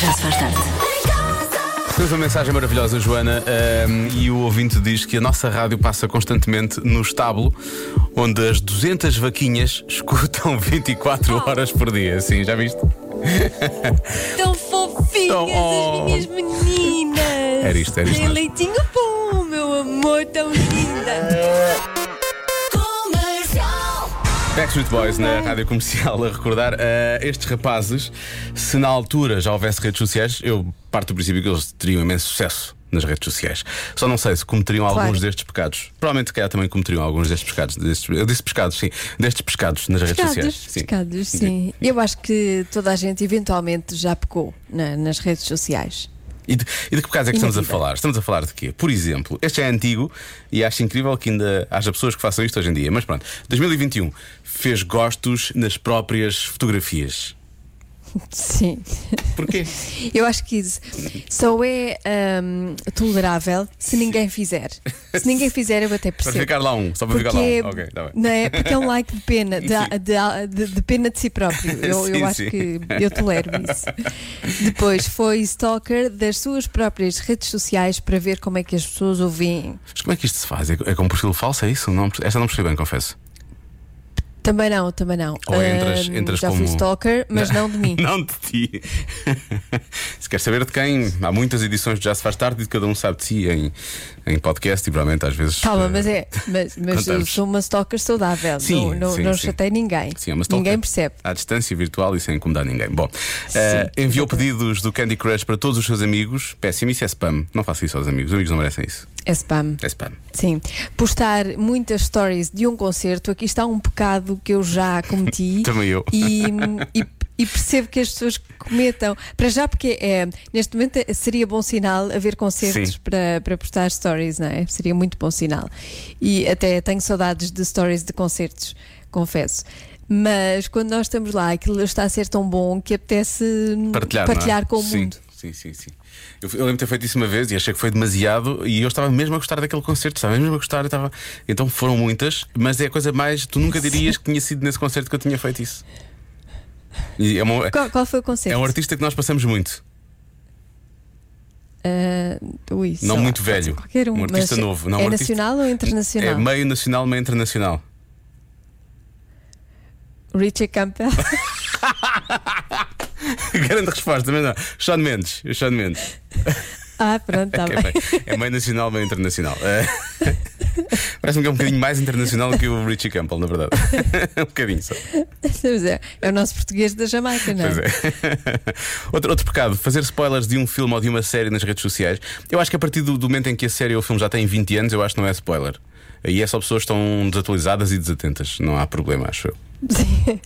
Já se faz tarde. Temos uma mensagem maravilhosa, Joana, ehm, e o ouvinte diz que a nossa rádio passa constantemente no estábulo, onde as 200 vaquinhas escutam 24 horas por dia. Sim, já viste? Tão fofinhas Tão- oh. as minhas meninas. Era isto, era isto Tem leitinho bom, meu amor, tão linda. Backstreet Boys na rádio comercial a recordar a estes rapazes. Se na altura já houvesse redes sociais, eu parto do princípio que eles teriam imenso sucesso nas redes sociais. Só não sei se cometeriam Claro. alguns destes pecados. Provavelmente, se calhar, também cometeriam alguns destes pecados. Destes, eu disse pescados, sim. Destes pescados nas redes sociais. Pescados, Sim. pescados, sim. Eu acho que toda a gente eventualmente já pecou na- nas redes sociais. E de, e de que pecados é que estamos a falar? Estamos a falar de quê? Por exemplo, este é antigo e acho incrível que ainda haja pessoas que façam isto hoje em dia. Mas pronto, 2021 fez gostos nas próprias fotografias. Sim. Porquê? Eu acho que isso só é hum, tolerável se ninguém fizer. Se ninguém fizer, eu até Para percebo. ficar lá um, só para ficar lá Porque, um. Ok, está bem. não é? Porque é um like de pena, de, de- de- de pena de si próprio. Eu, eu Sim, acho sim. que eu tolero isso. Depois foi stalker das suas próprias redes sociais para ver como é que as pessoas o veem. Mas como é que isto se faz? É, é com um perfil falso, é isso? Não, esta não percebi bem, confesso. Também não, também não. Ou entras- entras já como- fui stalker, mas não de mim. não de ti. se quer saber de quem, há muitas edições de Já Se Faz Tarde e cada um sabe de si em, em podcast e provavelmente às vezes. Calma, eh, mas é, mas, mas eu sou uma stalker saudável. Sim, não não, sim, não sim. chatei ninguém. Sim, é uma stalker. ninguém percebe. À distância virtual e sem incomodar ninguém. Bom, eh, enviou pedidos do Candy Crush para todos os seus amigos. Péssimo, isso é spam. Não faça isso aos amigos. Os amigos não merecem isso. É spam. É spam. Sim. Postar muitas stories de um concerto, aqui está um pecado que eu já cometi. Também eu. E, e- e percebo que as pessoas cometam. Para já, porque é, neste momento é- seria bom sinal haver concertos Sim. para, para postar stories, não é? Seria muito bom sinal. E até tenho saudades de stories de concertos, confesso. Mas quando nós estamos lá, aquilo está a ser tão bom que apetece Partilhar, não é? com o sim, mundo. Sim, sim, sim. Eu, eu lembro de ter feito isso uma vez e achei que foi demasiado e eu estava mesmo a gostar daquele concerto, estava mesmo a gostar, estava... então foram muitas, mas é a coisa mais. Tu nunca dirias que tinha sido nesse concerto que eu tinha feito isso. É, uma- Qual, qual foi o concerto? é um artista que nós passamos muito, Ah, ui, não muito velho. Qualquer um, Um artista novo, não, é um artista- nacional ou internacional? é meio nacional, meio internacional. Richie Campbell. Grande resposta, mas não. Sean Mendes, Sean Mendes. ah, pronto, está É, bem. bem, é meio nacional, meio internacional. É. Parece-me que é um bocadinho mais internacional que o Richie Campbell, na verdade. um bocadinho só. Pois é, é o nosso português da Jamaica, não é? Pois é. outro, outro pecado, fazer spoilers de um filme ou de uma série nas redes sociais. Eu acho que a partir do, do momento em que a série ou o filme já tem 20 anos, eu acho que não é spoiler. Aí é só pessoas estão desatualizadas e desatentas. Não há problema, acho eu.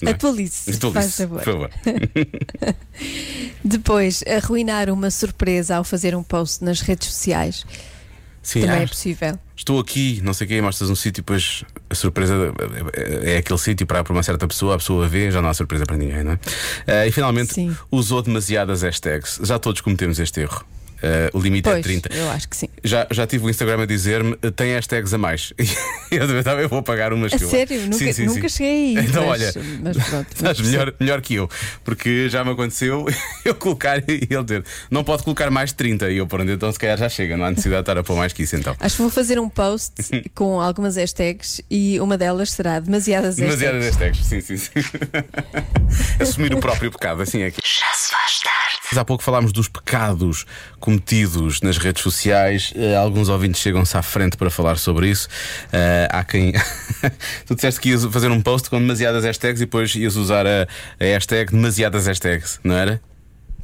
É? Atualize-se, favor. por favor. Depois, arruinar uma surpresa ao fazer um post nas redes sociais Sim, também ah, é possível. estou aqui, não sei o quê, mostras um sítio, depois a surpresa é é aquele sítio para, para uma certa pessoa, a pessoa vê, já não há surpresa para ninguém, não é? Ah, e finalmente Sim. usou demasiadas hashtags. Já todos cometemos este erro. Ah, o limite é Pois, 30. eu acho que sim. Já, já tive o Instagram a dizer-me tem hashtags a mais. E eu também estava, eu vou apagar umas A que eu- sério, nunca, Sim, sim, nunca sim. cheguei aí. Então, mas, olha, mas pronto. Estás melhor, melhor que eu, porque já me aconteceu eu colocar e ele dizer não pode colocar mais de 30 e eu pronto, então se calhar já chega, não há necessidade de estar a pôr mais que isso então. Acho que vou fazer um post com algumas hashtags e uma delas será demasiadas Demasiadas hashtags. hashtags, sim, sim, sim. Assumir o próprio pecado, assim é que. Já se faz tarde. Há pouco falámos dos pecados cometidos nas redes sociais. Eh, alguns ouvintes chegam-se à frente para falar sobre isso. Eh, há quem. tu disseste que ias fazer um post com demasiadas hashtags e depois ias usar a, a hashtag demasiadas hashtags, não era?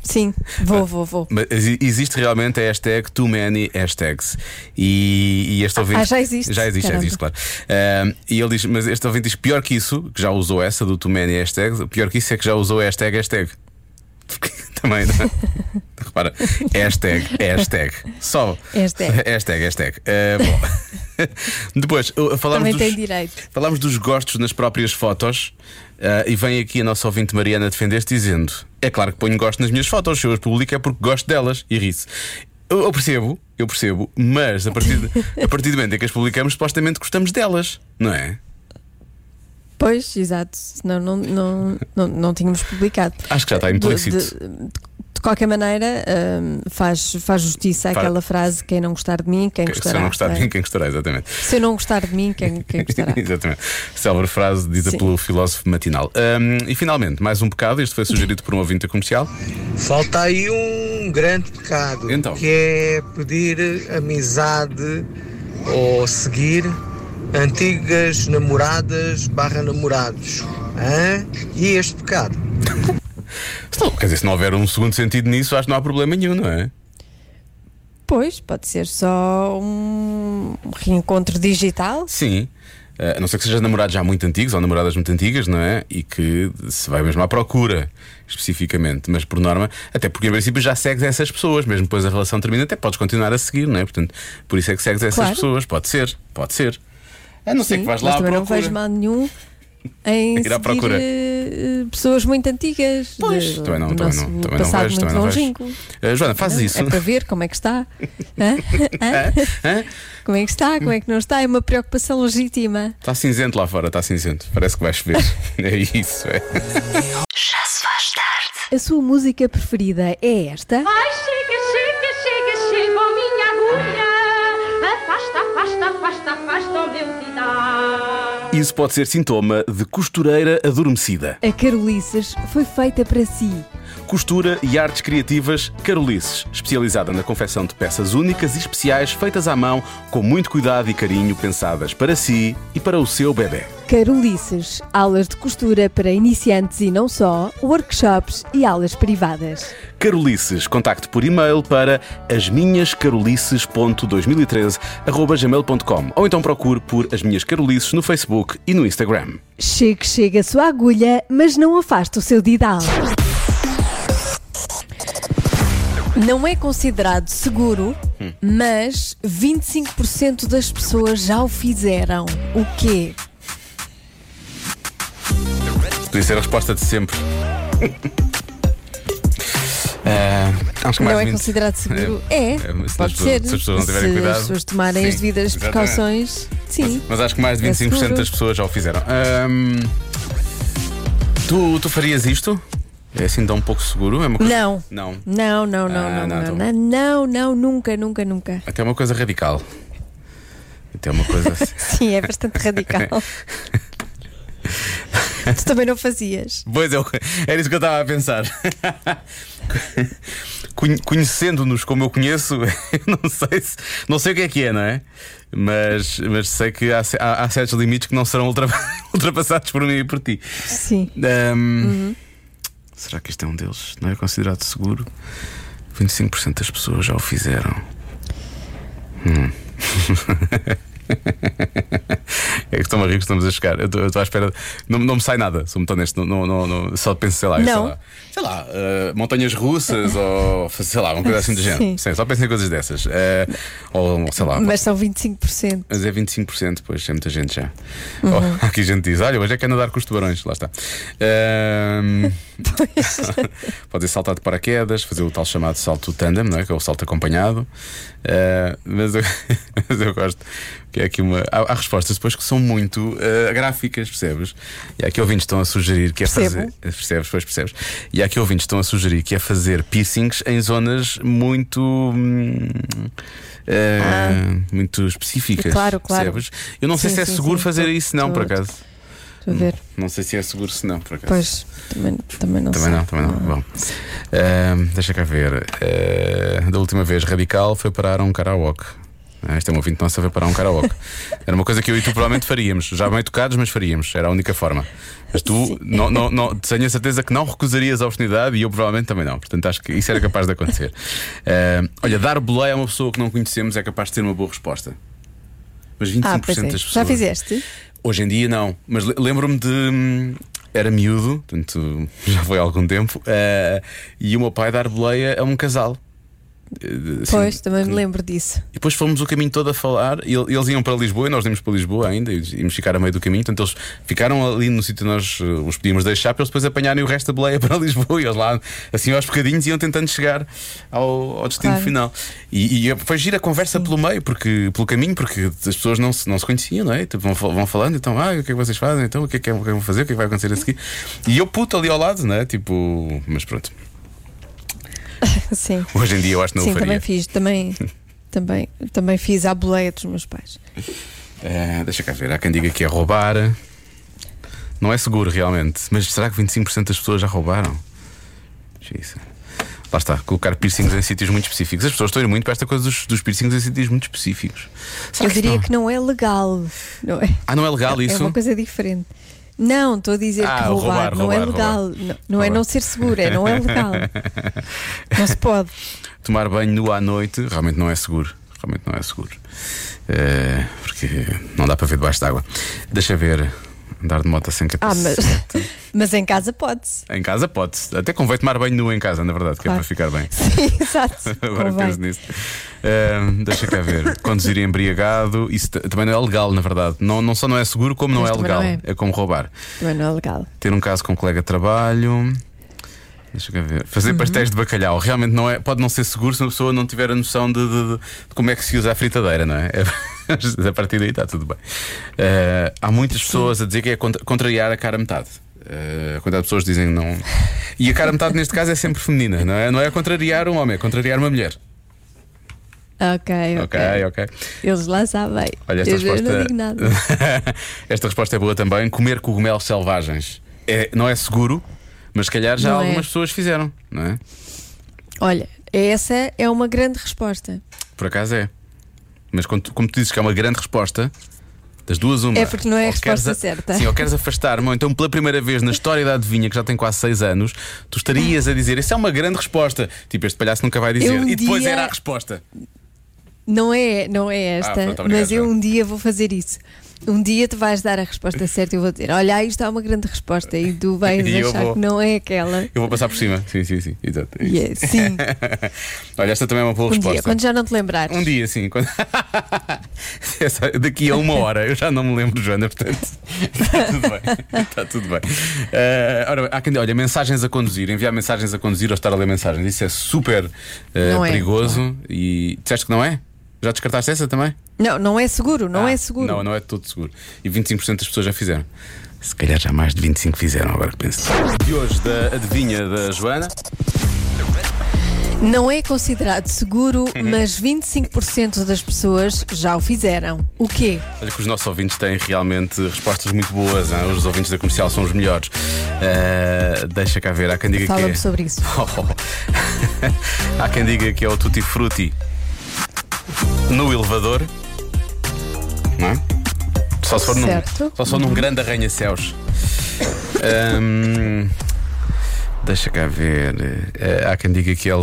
Sim, vou, vou, vou. Mas exi- existe realmente a hashtag too many hashtags. E, e este ouvinte. Ah, já existe? Já existe, já existe, claro. Ah, e ele diz, mas este ouvinte diz pior que isso, que já usou essa do too many hashtags, pior que isso é que já usou a hashtag hashtag. Também, não é? Repara, hashtag, hashtag. Só. Hashtag. Hashtag, hashtag. Ah, bom. Depois, uh, falámos dos. Falámos dos gostos nas próprias fotos ah, e vem aqui a nossa ouvinte Mariana defender-se dizendo: É claro que ponho gosto nas minhas fotos, se eu as publico é porque gosto delas e ri-se. Eu, eu percebo, eu percebo, mas a partir, de, a partir do momento em que as publicamos, supostamente gostamos delas, não é? Pois, exato. Senão não, não, não, não tínhamos publicado. Acho que já está De- implícito. De, de qualquer maneira, hum, faz, faz justiça àquela frase: quem não gostar de mim, quem Se gostará. eu não gostar de é? mim, quem gostará, exatamente. Se eu não gostar de mim, quem, quem gostará? Exatamente. Célebre frase dita Sim. pelo filósofo matinal. Hum, e finalmente, mais um pecado. Este foi sugerido por um ouvinte comercial. Falta aí um grande pecado, Então. que é pedir amizade ou seguir antigas namoradas barra namorados. Hã? E este pecado? Se não- quer dizer, se não houver um segundo sentido nisso, acho que não há problema nenhum, não é? Pois, pode ser só um reencontro digital. Sim. Eh, A não ser que sejas namorados já muito antigos ou namoradas muito antigas, não é? E que se vai mesmo à procura, especificamente. Mas por norma, até porque em princípio já segues essas pessoas, mesmo depois a relação termina, até podes continuar a seguir, não é? Portanto, por isso é que segues essas Claro. pessoas. Pode ser, pode ser. A não ser Sim, que vais lá à também não procura. vejo mal nenhum em Ir à seguir procura. eh, pessoas muito antigas. Pois, de- também não, do também nosso não, também não passado vejo, muito também não vejo. Eh, Joana, faz isso. É para ver como é que está. Hã? Hã? Hã? Como é que está? Como é que não está? É uma preocupação legítima. Está cinzento lá fora, está cinzento. Parece que vai chover. é isso, é. Já se faz tarde. A sua música preferida é esta? Ai, chega, Isso pode ser sintoma de costureira adormecida. A Carolices foi feita para si. Costura e artes criativas Carolices, especializada na confecção de peças únicas e especiais feitas à mão, com muito cuidado e carinho, pensadas para si e para o seu bebê. Carolices, aulas de costura para iniciantes e não só, workshops e aulas privadas. Carolices, contacte por e-mail para asminhascarolices.2013@gmail.com ou então procure por As Minhas Carolices no Facebook e no Instagram. Chegue, chega a sua agulha, mas não afaste o seu didal. Não é considerado seguro, mas 25% das pessoas já o fizeram. O quê? Podia ser a resposta de sempre. Ah, acho que mais não é 20. considerado seguro? É, se as pode pessoas- ser. se as pessoas não tiverem Se cuidado. as pessoas tomarem Sim, as devidas precauções, sim. Mas acho que mais de É 25% seguro. das pessoas já o fizeram. Ahm, tu, tu farias isto? É assim tão pouco seguro? É uma coisa... Não. Não. Não, não, não, Ah, não, não, não, então. não, não, não, nunca, nunca, nunca. Até uma coisa radical. Até uma coisa assim. Sim, é bastante radical. tu também não fazias. Pois eu, era isso que eu estava a pensar. Conhe- Conhecendo-nos como eu conheço, não sei, se, não sei o que é que é, não é? Mas, mas sei que há, há- há certos limites que não serão ultrapa- ultrapassados por mim e por ti. Sim. Ahm, Será que isto é um deles? Não é considerado seguro? 25% das pessoas já o fizeram. Hum. É que estou-me a rir que estamos a chegar. Eu estou- estou à espera. Não, não me sai nada, sou muito honesto. Não, não, não, não- só penso, sei lá, sei Não. lá, sei lá, eh, montanhas russas ou sei lá, uma coisa assim do género. Sim. Só penso em coisas dessas. Eh, ou sei lá. Mas são 25%. Mas é 25%, pois é muita gente já. Uhum. Oh, aqui a gente diz: olha, hoje é que é nadar com os tubarões, lá está. Ahm, Pode ser saltar de paraquedas, fazer o tal chamado salto tandem, não é? Que é o salto acompanhado. Ah, mas, eu, mas eu gosto que é aqui uma. Há, há respostas depois que são muito ah, gráficas, percebes? E há aqui ouvintes que estão a sugerir que é Percebo. fazer. Percebes, pois percebes. E há aqui ouvintes estão a sugerir que é fazer piercings em zonas muito. hum, ah, muito específicas. Claro, claro. Percebes? Eu não sei Sim, se é sim, seguro sim. fazer isso, não, por acaso. A ver. Não sei se é seguro, se não, por acaso. Pois, também, também não Também sei. não, também não. Bom, Ahm, deixa cá ver. Ah, da última vez, Radical foi parar a um karaoke. Ah, este é um ouvinte nosso a ver parar um karaoke. Era uma coisa que eu e tu provavelmente faríamos. Já meio tocados, mas faríamos. Era a única forma. Mas tu, não, não, não, tenho a certeza que não recusarias a oportunidade e eu provavelmente também não. Portanto, acho que isso era capaz de acontecer. Ah, olha, dar boleia a uma pessoa que não conhecemos é capaz de ter uma boa resposta. Mas 25% Ah, é. das pessoas. Já fizeste? Hoje em dia não, mas le- lembro-me de. hum, Era miúdo, portanto já foi há algum tempo, eh, e o meu pai dar boleia a um casal. Assim, Pois, também me lembro disso. E depois fomos o caminho todo a falar, e el- eles iam para Lisboa e nós íamos para Lisboa ainda, e íamos ficar a meio do caminho, portanto eles ficaram ali no sítio que nós eh, os podíamos deixar para eles depois apanharem o resto da boleia para Lisboa e eles lá, assim aos bocadinhos, iam tentando chegar ao, ao destino Claro. final. E, e foi gira a conversa pelo meio, porque, pelo caminho, porque as pessoas não se, não se conheciam, não é? Tipo, vão, vão falando, então, ah, o que é que vocês fazem? Então, o que é que, é, o que é que vão fazer? O que é que vai acontecer a seguir? E eu puto ali ao lado, não é? Tipo, mas pronto. Sim. Hoje em dia eu acho que não Sim, o faria. também fiz, também, também, também fiz à boleia dos meus pais. É, deixa cá ver, há quem diga que é roubar. Não é seguro realmente, mas será que 25% das pessoas já roubaram? Lá está, colocar piercings em sítios muito específicos. As pessoas estão a ir muito para esta coisa dos, dos piercings em sítios muito específicos. Será Eu que diria não? que não é legal. Não é? Ah, não é legal É isso? uma coisa diferente. Não, estou a dizer Ah, que roubar, roubar, não é roubar, legal. roubar. Não, não é não ser seguro, é não é legal. não se pode. Tomar banho nu à noite realmente não é seguro. Realmente não é seguro. É, porque não dá para ver debaixo d'água. Deixa ver. Andar de moto sem Ah, mas, capacete. mas em casa pode-se. Em casa pode-se. Até convém tomar banho nu em casa, na verdade, que é Claro. para ficar bem. Sim, exato. Agora Convém. penso nisso. Ahm, deixa cá ver. Conduzir embriagado, isso também não é legal, na verdade. Não, não só não é seguro, como não Mas é legal. não é. é como roubar. Também não é legal. Ter um caso com um colega de trabalho. Deixa cá ver. Fazer Uhum. pastéis de bacalhau. Realmente não é, pode não ser seguro se uma pessoa não tiver a noção de, de- de- como é que se usa a fritadeira, não é? É- a partir daí está tudo bem. Ah, há muitas pessoas a dizer que é contra- contrariar a cara a metade. A quantidade de pessoas dizem não. E a cara a metade neste caso é sempre feminina, não é? Não é contrariar um homem, é contrariar uma mulher. Ok, ok. Ok, ok. Eles lá sabem. Olha, esta eu, resposta. não digo nada. esta resposta é boa também. Comer cogumelos selvagens é, não é seguro, mas se calhar já Não é. algumas pessoas fizeram, não é? Olha, essa é uma grande resposta. Por acaso é. Mas quando tu- como tu dizes que é uma grande resposta, das duas, uma. É porque não é a resposta certa. Sim, ou queres afastar-me, ou então pela primeira vez na história da adivinha, que já tem quase seis anos, tu estarias a dizer isso é uma grande resposta. Tipo, este palhaço nunca vai dizer. Um e depois dia- era a resposta. Não é, não é esta, pronto, obrigado, mas eu um dia vou fazer isso. Um dia tu vais dar a resposta certa e eu vou dizer: Olha, aí está uma grande resposta e tu vais E achar vou- que não é aquela. Eu vou passar por cima. Sim, sim, sim. Exato. é é, sim, Olha, esta também é uma boa um resposta. dia, quando já não te lembrares. Um dia, sim. Quando... Essa- Daqui a uma hora, eu já não me lembro, Joana, portanto está tudo bem. Está tudo bem. Ora, há quem diga, olha, mensagens a conduzir, enviar mensagens a conduzir ou estar a ler mensagens, isso é super eh, Não é, perigoso. E disseste que não é? Já descartaste essa também? Não, não é seguro, não Ah, é seguro. Não, não é todo seguro. E 25% das pessoas já fizeram. Se calhar já mais de 25 fizeram, agora que penso. E hoje, da adivinha da Joana. Não é considerado seguro, Uhum. mas 25% das pessoas já o fizeram. O quê? Olha que os nossos ouvintes têm realmente respostas muito boas. hein? Os ouvintes da comercial são os melhores. Eh, deixa cá ver, há quem diga que Fala-me é. sobre isso. há quem diga que é o Tutti Frutti no elevador. Não é? Só se for num, Certo. só se for num grande arranha-céus. Ahm, deixa cá ver. Eh, há quem diga que é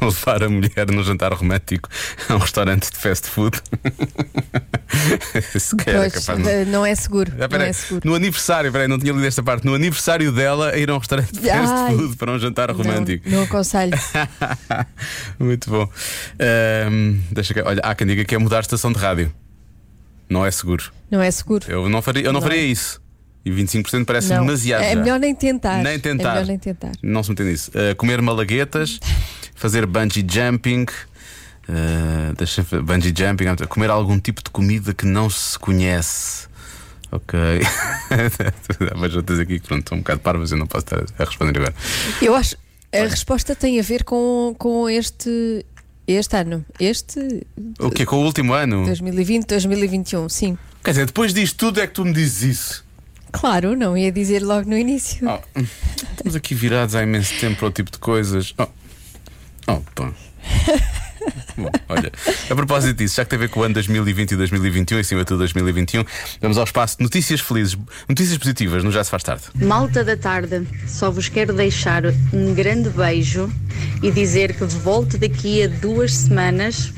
levar a mulher no jantar romântico a um restaurante de fast food. Se calhar é capaz não- eh, não é seguro. ah, não peraí, é seguro. No aniversário, peraí, não tinha lido esta parte. No aniversário dela, a ir a um restaurante de fast Ai. food para um jantar romântico. Não, não aconselho. Muito bom. Ahm, deixa cá, olha, há quem diga que é mudar a estação de rádio. Não é seguro. Não é seguro. Eu não faria, eu não Não. faria isso. E 25% parece Não. demasiado. É melhor nem tentar. Nem tentar. É melhor nem tentar. Não se meter nisso. Ah, comer malaguetas, fazer bungee jumping. ah, deixa bungee jumping, comer algum tipo de comida que não se conhece. Ok. Mas outras aqui que pronto, estão um bocado parvas, eu não posso estar a responder agora. Eu acho a resposta tem a ver com, com este, este ano. Este O que é com o último ano? 2020, 2021, sim. Quer dizer, depois disto tudo é que tu me dizes isso. Claro, não ia dizer logo no início. Oh, estamos aqui virados há imenso tempo para o tipo de coisas. Oh, oh pá. Bom, olha, a propósito disso, já que tem a ver com o ano 2020 e 2021, e acima de tudo 2021, vamos ao espaço de notícias felizes, notícias positivas, no Já Se Faz Tarde. Malta da tarde, só vos quero deixar um grande beijo e dizer que volto daqui a duas semanas,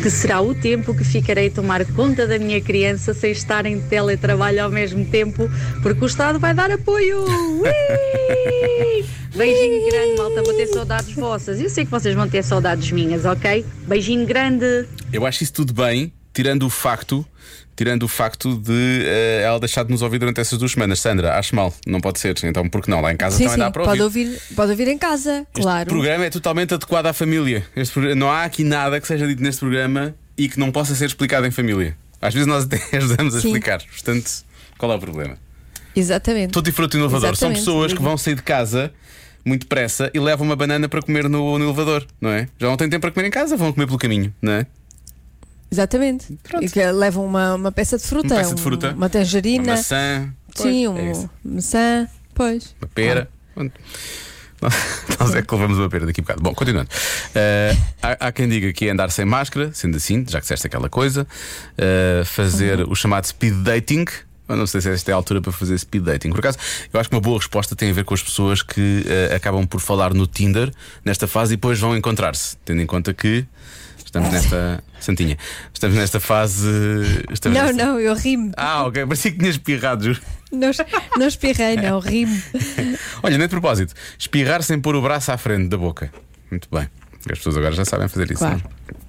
que será o tempo que ficarei a tomar conta da minha criança sem estar em teletrabalho ao mesmo tempo, porque o Estado vai dar apoio. Ui! Beijinho grande, malta, vou ter saudades vossas. Eu sei que vocês vão ter saudades minhas, ok? Beijinho grande. Eu acho isso tudo bem, tirando o facto. Tirando o facto de eh, ela deixar de nos ouvir durante essas duas semanas, Sandra, acho mal, não pode ser. Então, porque não? Lá em casa sim, também sim, dá para pode ouvir. ouvir, pode ouvir em casa, Este claro. programa é totalmente adequado à família. Este programa- não há aqui nada que seja dito neste programa e que não possa ser explicado em família. Às vezes nós até ajudamos a Sim. explicar. Portanto, qual é o problema? Exatamente. Tutti Frutti Inovador são Exatamente. pessoas que vão sair de casa muito pressa e levam uma banana para comer no, no elevador, não é? Já não têm tempo para comer em casa, vão comer pelo caminho, não é? Exatamente. E que levam uma, uma peça de fruta. Uma peça de um- fruta. Uma tangerina. Uma maçã, Sim, Pois, é um maçã. Pois. uma pera. Pronto. Nós é que levamos uma pera daqui a bocado. Bom, continuando. Eh, há, há quem diga que é andar sem máscara, sendo assim, já que disseste aquela coisa, eh, fazer Uhum. o chamado speed dating. Eu não sei se esta é a altura para fazer speed dating. Por acaso, eu acho que uma boa resposta tem a ver com as pessoas que eh, acabam por falar no Tinder nesta fase e depois vão encontrar-se, tendo em conta que estamos nesta. Santinha, estamos nesta fase. Estamos Não, nesta- não, eu rimo. Ah, ok, parecia que tinhas espirrado, juro. Não, não espirrei, não, rimo. Olha, nem de propósito, espirrar sem pôr o braço à frente da boca. Muito bem. As pessoas agora já sabem fazer isso. Claro. não é?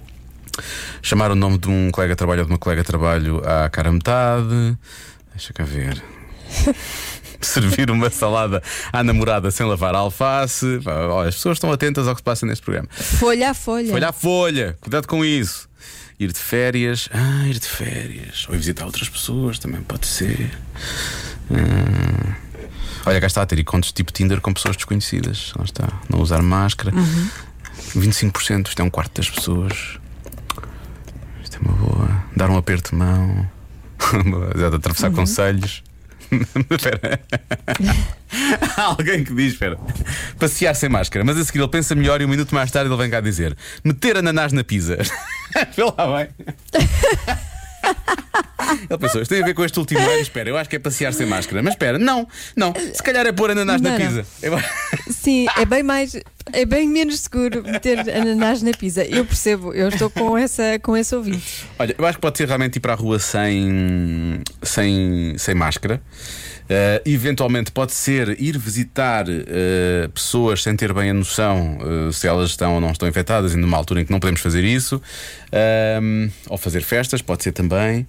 Chamar o nome de um colega de trabalho ou de uma colega de trabalho à cara metade. Deixa cá ver. Servir uma salada à namorada sem lavar a alface. Olha, as pessoas estão atentas ao que se passa neste programa. Folha a folha. Folha a folha, cuidado com isso. Ir de férias, ah, ir de férias. Ou ir visitar outras pessoas também pode ser. Hum. Olha, cá está a ter encontros tipo Tinder com pessoas desconhecidas. Lá está, não usar máscara. 25%, isto é um quarto das pessoas. Isto é uma boa. Dar um aperto de mão. Já de atravessar conselhos. Espera. Há alguém que diz: espera, passear sem máscara, mas a seguir ele pensa melhor e um minuto mais tarde ele vem cá dizer: meter ananás na pizza. Vê lá bem. Ele pensou, isto tem a ver com este último ano. Espera, eu acho que é passear sem máscara. Mas espera, não, não. Se calhar é pôr ananás na Não, não. pizza. Sim, é bem mais. É bem menos seguro meter ananás na pizza. Eu percebo, eu estou com, essa, com esse ouvinte. Olha, eu acho que pode ser realmente ir para a rua sem, sem, sem máscara. Eh, eventualmente pode ser ir visitar eh, pessoas sem ter bem a noção eh, se elas estão ou não estão infectadas, e numa altura em que não podemos fazer isso. Ou fazer festas, pode ser também.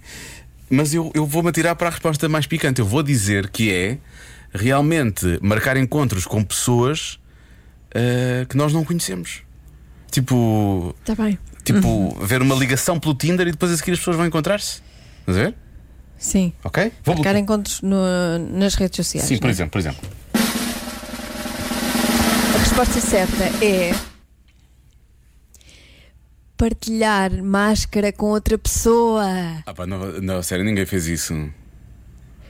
Mas eu, eu vou-me atirar para a resposta mais picante. Eu vou dizer que é realmente marcar encontros com pessoas eh, que nós não conhecemos. Tipo, Está bem. Tipo, ver uma ligação pelo Tinder e depois a seguir as pessoas vão encontrar-se. Estás a ver? Sim. Ok? Vou Marcar encontros no- nas redes sociais. Sim, por é? exemplo, por exemplo. A resposta certa é. Partilhar máscara com outra pessoa. Ah, pá, não, não, sério, ninguém fez isso.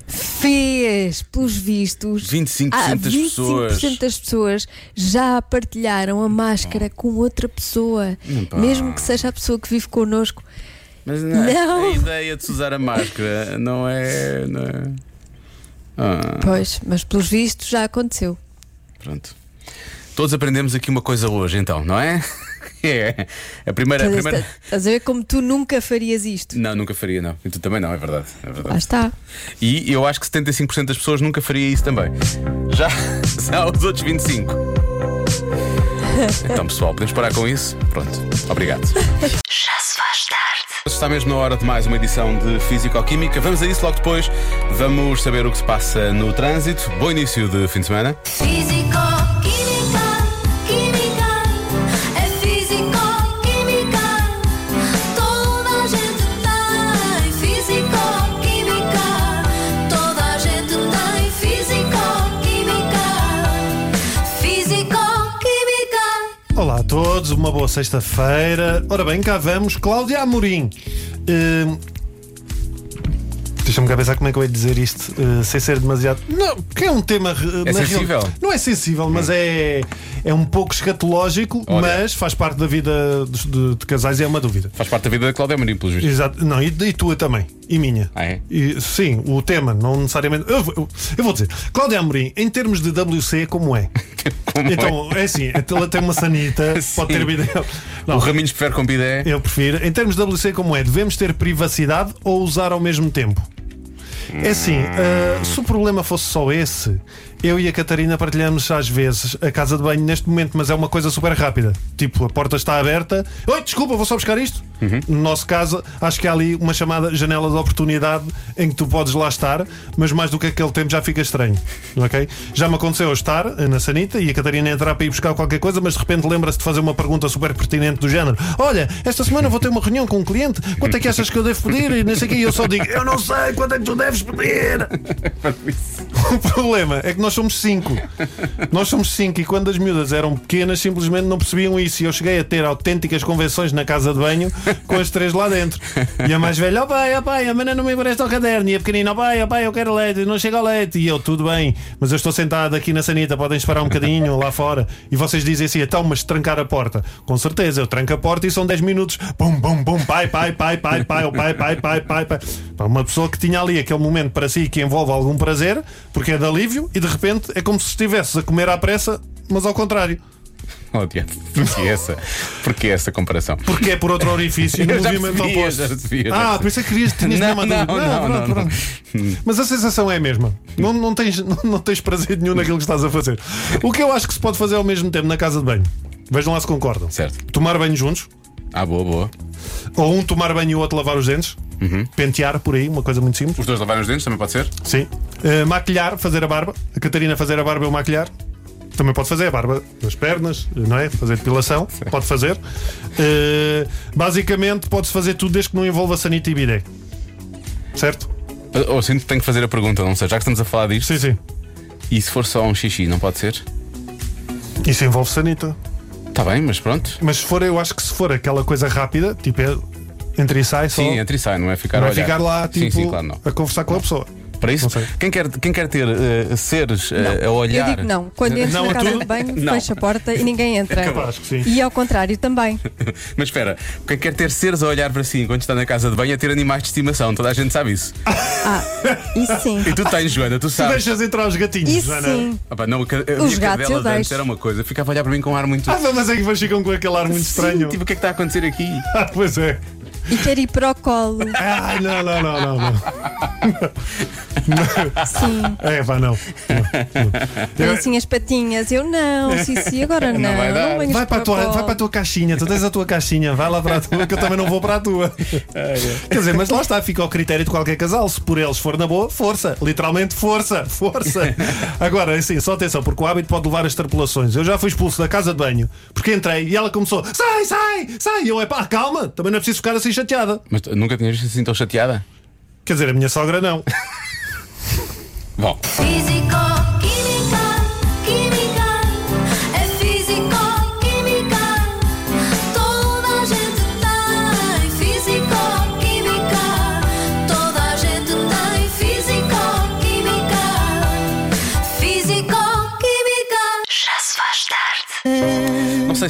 Fez, pelos vistos. 25% ah, das 25% pessoas. das pessoas já partilharam a máscara com outra pessoa. pá. Mesmo que seja a pessoa que vive connosco. Mas não, Não. a ideia de se usar a máscara não é. Não é... Ah, Pois, mas pelos vistos já aconteceu. pronto. Todos aprendemos aqui uma coisa hoje, então, não é? É. A primeira. A Estás a- primeira... Estás a ver como tu nunca farias isto? Não, nunca faria, não. E tu também não, é verdade. É verdade. Lá está. E eu acho que 75% das pessoas nunca faria isso também. Já, já os outros 25%. Então, pessoal, podemos parar com isso? Pronto. Obrigado. Já se faz tarde. Está mesmo na hora de mais uma edição de Físico-Química. Vamos a isso logo depois. Vamos saber o que se passa no trânsito. Bom início de fim de semana. Físico, todos, uma boa sexta-feira. Ora bem, cá vamos, Cláudia Amorim. Hum, Deixa-me cá pensar como é que eu ia dizer isto uh, sem ser demasiado. Não, porque é um tema. uh, É sensível? real- Não é sensível, mas é, é um pouco escatológico, Olha. mas faz parte da vida dos- de, de casais e é uma dúvida. Faz parte da vida da Cláudia Marinho, pelos vistos. Exato, não, e, e tua também, e minha. Ah, é? E, sim, o tema, não necessariamente. Eu, vou- eu vou dizer, Cláudia Amorim, em termos de WC, como é? Como Então, é assim, ela tem uma sanita, pode ter é? Não, O Raminhos prefere com bidé. eu prefiro. Em termos de WC, como é? Devemos ter privacidade ou usar ao mesmo tempo? É assim, ah, se o problema fosse só esse, eu e a Catarina partilhamos às vezes a casa de banho neste momento, mas é uma coisa super rápida. Tipo, a porta está aberta. Oi, desculpa, vou só buscar isto. No nosso caso, acho que há ali uma chamada janela de oportunidade em que tu podes lá estar, mas mais do que aquele tempo já fica estranho. Ok? Já me aconteceu eu estar eh, na sanita e a Catarina entrar para ir buscar qualquer coisa, mas de repente lembra-se de fazer uma pergunta super pertinente do género: Olha, esta semana vou ter uma reunião com um cliente, quanto é que achas que eu devo pedir? E não sei o que, eu só digo: Eu não sei quanto é que tu deves pedir. O problema é que nós somos cinco. Nós somos cinco e quando as miúdas eram pequenas simplesmente não percebiam isso. E eu cheguei a ter autênticas convenções na casa de banho com as três lá dentro. E a mais velha, ó pai, ó pai, a mana não me empresta o caderno. E a pequenina, ó pai, ó pai, eu quero leite, não chega ao leite. E eu, tudo bem, mas eu estou sentado aqui na sanita, podem esperar um bocadinho lá fora. E vocês dizem assim, então, mas trancar a porta. Com certeza, eu tranco a porta e são 10 minutos. Bum, bum, bum, pai, pai, pai, pai, pai, ó pai, pai, pai, pai, pai. Uma pessoa que tinha ali aquele momento para si que envolve algum prazer, porque é de alívio, e de repente é como se estivesses a comer à pressa, mas ao contrário. Oh, diabo. Porquê essa? Porquê essa comparação? Porque é por outro orifício no Eu já movimento percebi, oposto. já percebi, eu já ah, é que querias tinhas Não, não, não, não, pronto, não. pronto. Mas a sensação é a mesma. Não, não, tens, não, não tens prazer nenhum naquilo que estás a fazer. O que eu acho que se pode fazer ao mesmo tempo na casa de banho. Vejam lá se concordam. Certo. Tomar banho juntos, Ah, boa, boa. ou um tomar banho e o outro lavar os dentes. Uhum. Pentear por aí, uma coisa muito simples. Os dois lavarem os dentes também pode ser? Sim. Uh, maquilhar, fazer a barba. A Catarina fazer a barba e eu maquilhar. Também pode fazer a barba das pernas, não é? Fazer depilação, pode fazer. Uh, basicamente, pode-se fazer tudo desde que não envolva sanita e bidé. Certo? Ou sinto que tenho que fazer a pergunta, não sei, já que estamos a falar disto. Sim, sim. E se for só um xixi, não pode ser? Isso envolve sanita. Está bem, mas pronto. Mas se for, eu acho que se for aquela coisa rápida, tipo é entre e sai só. Sim, entra e sai, não é ficar não a é olhar. ficar lá, tipo, Sim, sim, claro, não. a conversar com a pessoa. Para isso, Não quem quer, quem quer ter eh, seres eh, a olhar. Eu digo não. Quando entro Não na a casa de banho, Não. fecha a porta e ninguém entra. Capaz que sim. E ao contrário também. Mas espera, quem quer ter seres a olhar para si enquanto está na casa de banho é ter animais de estimação, toda a gente sabe isso. Ah, isso sim. E tu tens, Joana, tu Tu sabes. deixas entrar os gatinhos, Isso Joana? sim. Ah, pá, não, a, a Os gatos cadela eu de antes deixo. era uma coisa, ficava a olhar para mim com um ar muito. Ah, mas é que depois ficam com aquele ar muito estranho. Tipo, o que é que está a acontecer aqui? Ah, pois é. E quer ir para o colo. Ai, não, não, não, não, não. Sim. É, pá, não. Tem assim as patinhas. Eu não, sim, sim, agora não. Não vai dar. venhas Vai para, a tua, o vai colo. para a tua caixinha, tu tens a tua caixinha, vai lá para a tua, que eu também não vou para a tua. Quer dizer, mas lá está, fica ao critério de qualquer casal. Se por eles for na boa, força. Literalmente, força, força. Agora, assim, só atenção, porque o hábito pode levar a extrapolações. Eu já fui expulso da casa de banho porque entrei e ela começou: sai, sai, sai. E eu, é pá, calma, também não é preciso ficar assim chateada. Mas tu nunca tinhas visto assim tão chateada? Quer dizer, a minha sogra não. Bom,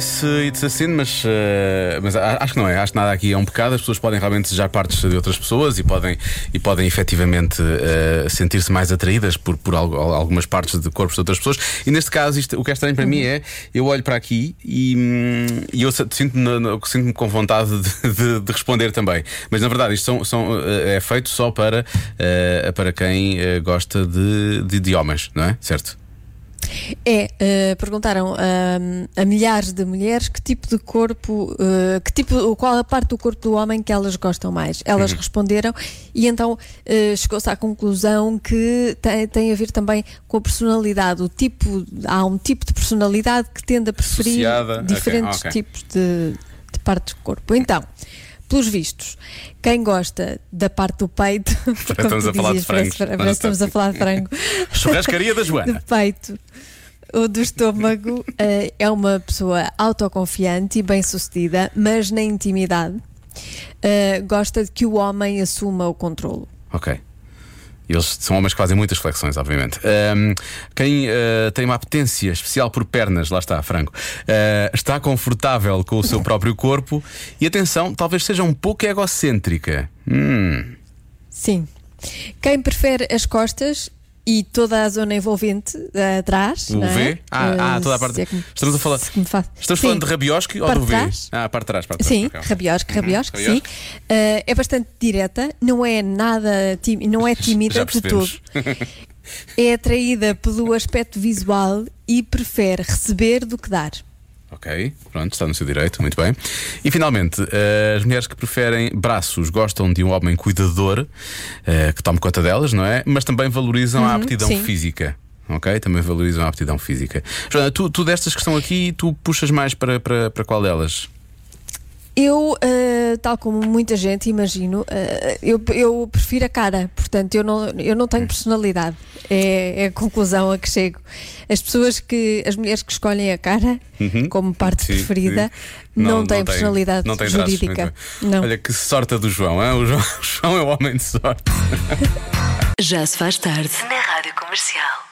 sei se it's assim, mas, eh, mas a- acho que não é. Acho que nada aqui é um pecado. As pessoas podem realmente desejar partes de outras pessoas e podem, e podem efetivamente eh, sentir-se mais atraídas por, por algo- algumas partes de corpos de outras pessoas. E neste caso, isto, o que é estranho para mim é eu olho para aqui e, e eu sinto-me sinto-me com vontade de, de- de responder também. Mas na verdade, isto são, são, eh, é feito só para, eh, para quem gosta de, de, de homens, não é? Certo? É, eh, perguntaram ahm, a milhares de mulheres que tipo de corpo, eh, que tipo, qual a parte do corpo do homem que elas gostam mais. Elas Uhum. responderam e então eh, chegou-se à conclusão que tem, tem a ver também com a personalidade. O tipo, há um tipo de personalidade que tende a preferir Associada, diferentes ok. tipos de, de partes do corpo. Então. Pelos vistos, quem gosta da parte do peito, estamos a falar de que estamos a falar de frango. Churrascaria da Joana. do peito ou do estômago eh, é uma pessoa autoconfiante e bem-sucedida, mas na intimidade eh, gosta de que o homem assuma o controlo. Ok. Eles são homens que fazem muitas flexões, obviamente. Ahm, quem ah, tem uma apetência especial por pernas, lá está, Franco, ah, está confortável com o seu próprio corpo e, atenção, talvez seja um pouco egocêntrica. Hum, Sim. Quem prefere as costas e toda a zona envolvente eh, atrás. O é? V? Ah, ah, Eh, toda a parte- é que- Estamos a falar- faz- estamos Sim. falando de rabiosque ou do V? trás? Ah, a parte de trás, parte de Sim, trás. ok. rabiosque, rabiosque, Uhum, sim. Eh, é bastante direta, não é nada tímida, não é tímida de todo. É atraída pelo aspecto visual e prefere receber do que dar. Ok, pronto, está no seu direito, muito bem. E finalmente, eh, as mulheres que preferem braços gostam de um homem cuidador, eh, que tome conta delas, não é? Mas também valorizam a aptidão sim. física. Ok? Também valorizam a aptidão física. Joana, tu, tu destas que estão aqui, tu puxas mais para, para, para qual delas? Eu, eh, tal como muita gente, imagino, eh, eu, eu prefiro a cara, portanto, eu não, eu não tenho personalidade. É, é a conclusão a que chego. As pessoas que, as mulheres que escolhem a cara como parte Sim, preferida, sim. não, têm personalidade não tem jurídica. Não. Olha que sorte do João, hein? O, João, o João é o homem de sorte. Já se faz tarde na Rádio Comercial.